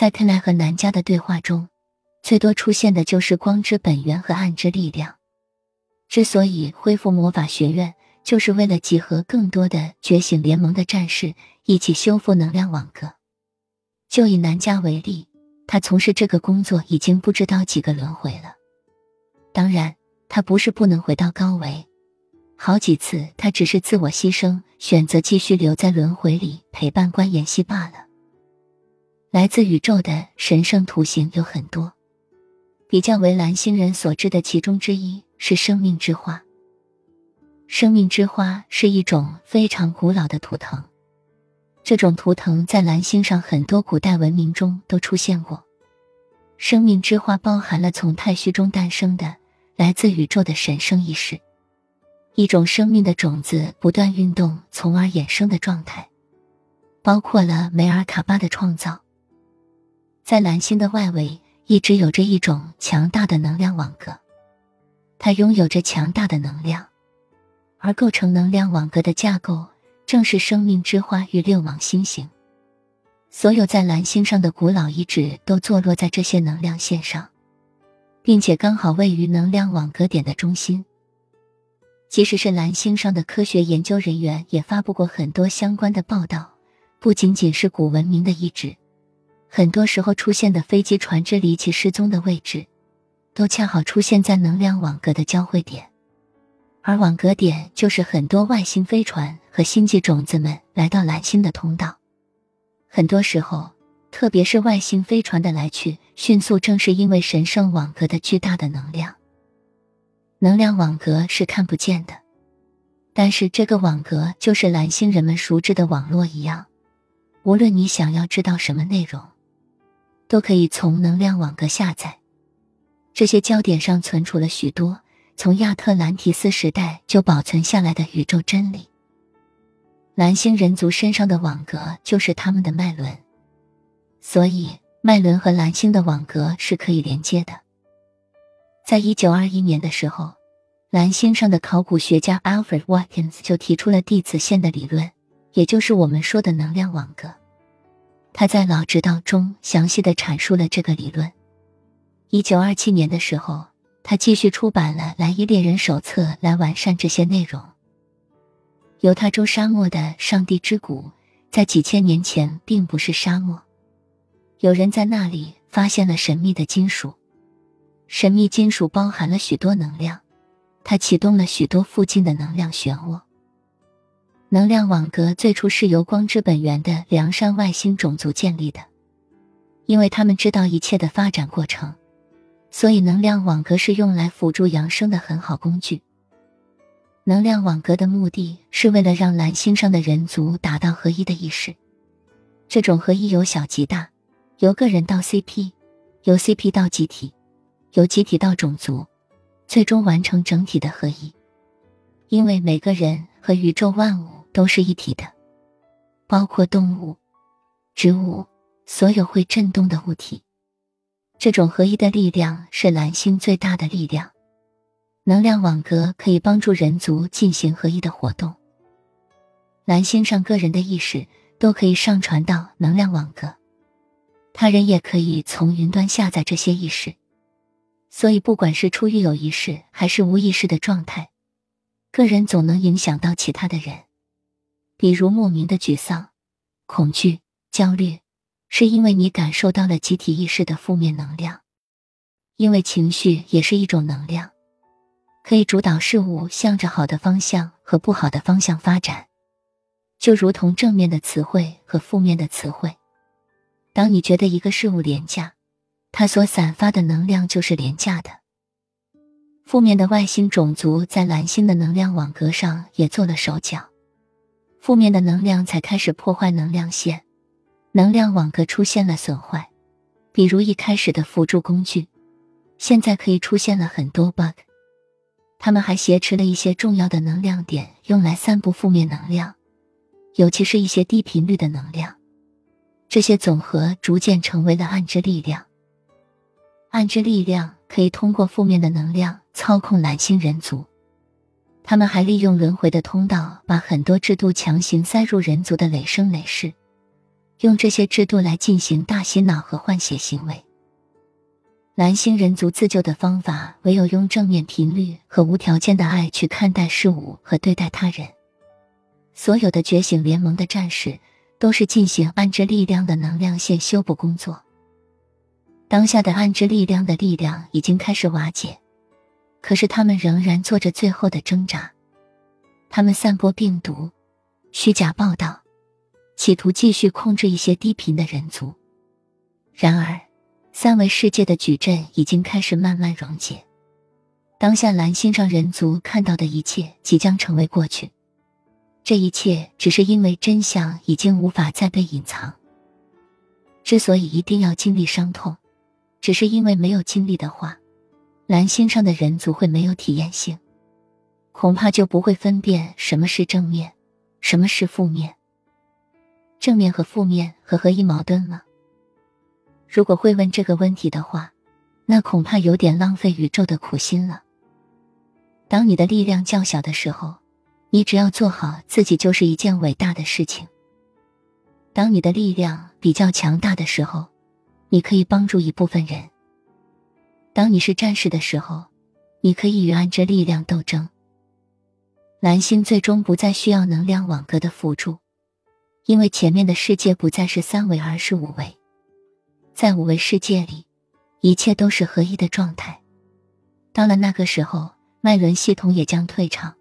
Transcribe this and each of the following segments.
在克莱和南迦的对话中，最多出现的就是光之本源和暗之力量。之所以恢复魔法学院，就是为了集合更多的觉醒联盟的战士，一起修复能量网格。就以南迦为例，他从事这个工作已经不知道几个轮回了。当然，他不是不能回到高维，好几次他只是自我牺牲，选择继续留在轮回里陪伴关妍希罢了。来自宇宙的神圣图形有很多，比较为蓝星人所知的其中之一是生命之花。生命之花是一种非常古老的图腾，这种图腾在蓝星上很多古代文明中都出现过。生命之花包含了从太虚中诞生的来自宇宙的神圣意识，一种生命的种子不断运动从而衍生的状态，包括了梅尔卡巴的创造。在蓝星的外围一直有着一种强大的能量网格，它拥有着强大的能量。而构成能量网格的架构，正是生命之花与六芒星星。所有在蓝星上的古老遗址都坐落在这些能量线上，并且刚好位于能量网格点的中心。即使是蓝星上的科学研究人员也发布过很多相关的报道。不仅仅是古文明的遗址，很多时候出现的飞机、船只离奇失踪的位置，都恰好出现在能量网格的交汇点。而网格点就是很多外星飞船和星际种子们来到蓝星的通道。很多时候，特别是外星飞船的来去迅速，正是因为神圣网格的巨大的能量。能量网格是看不见的，但是这个网格就是蓝星人们熟知的网络一样。无论你想要知道什么内容，都可以从能量网格下载。这些焦点上存储了许多。从亚特兰提斯时代就保存下来的宇宙真理，蓝星人族身上的网格就是他们的脉轮，所以脉轮和蓝星的网格是可以连接的。在一九二一年的时候，蓝星上的考古学家 Alfred Watkins 就提出了地子线的理论，也就是我们说的能量网格。他在《老直道》中详细的阐述了这个理论。一九二七年的时候。他继续出版了《蓝衣猎人手册》来完善这些内容。犹他州沙漠的上帝之谷，在几千年前并不是沙漠，有人在那里发现了神秘的金属。神秘金属包含了许多能量，它启动了许多附近的能量漩涡。能量网格最初是由光之本源的梁山外星种族建立的，因为他们知道一切的发展过程。所以，能量网格是用来辅助扬升的很好工具。能量网格的目的是为了让蓝星上的人族达到合一的意识。这种合一由小及大，由个人到 CP，由 CP 到集体，由集体到种族，最终完成整体的合一。因为每个人和宇宙万物都是一体的，包括动物、植物，所有会震动的物体。这种合一的力量是蓝星最大的力量，能量网格可以帮助人族进行合一的活动。蓝星上个人的意识都可以上传到能量网格，他人也可以从云端下载这些意识。所以，不管是出于有意识还是无意识的状态，个人总能影响到其他的人，比如莫名的沮丧、恐惧、焦虑。是因为你感受到了集体意识的负面能量，因为情绪也是一种能量，可以主导事物向着好的方向和不好的方向发展，就如同正面的词汇和负面的词汇。当你觉得一个事物廉价，它所散发的能量就是廉价的。负面的外星种族在蓝星的能量网格上也做了手脚，负面的能量才开始破坏能量线。能量网格出现了损坏，比如一开始的辅助工具，现在可以出现了很多 bug。他们还挟持了一些重要的能量点，用来散布负面能量，尤其是一些低频率的能量。这些总和逐渐成为了暗之力量。暗之力量可以通过负面的能量操控蓝星人族。他们还利用轮回的通道，把很多制度强行塞入人族的累生累世。用这些制度来进行大洗脑和换血行为。蓝星人族自救的方法，唯有用正面频率和无条件的爱去看待事物和对待他人。所有的觉醒联盟的战士都是进行暗之力量的能量线修补工作。当下的暗之力量的力量已经开始瓦解，可是他们仍然做着最后的挣扎。他们散播病毒、虚假报道，企图继续控制一些低频的人族。然而。三维世界的矩阵已经开始慢慢溶解，当下蓝星上人族看到的一切即将成为过去。这一切只是因为真相已经无法再被隐藏。之所以一定要经历伤痛，只是因为没有经历的话，蓝星上的人族会没有体验性，恐怕就不会分辨什么是正面，什么是负面。正面和负面和合一矛盾了。如果会问这个问题的话，那恐怕有点浪费宇宙的苦心了。当你的力量较小的时候，你只要做好自己就是一件伟大的事情。当你的力量比较强大的时候，你可以帮助一部分人。当你是战士的时候，你可以与暗之力量斗争。蓝星最终不再需要能量网格的辅助，因为前面的世界不再是三维，而是五维。在五维世界里，一切都是合一的状态。到了那个时候，脉轮系统也将退场，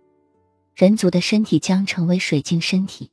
人族的身体将成为水晶身体。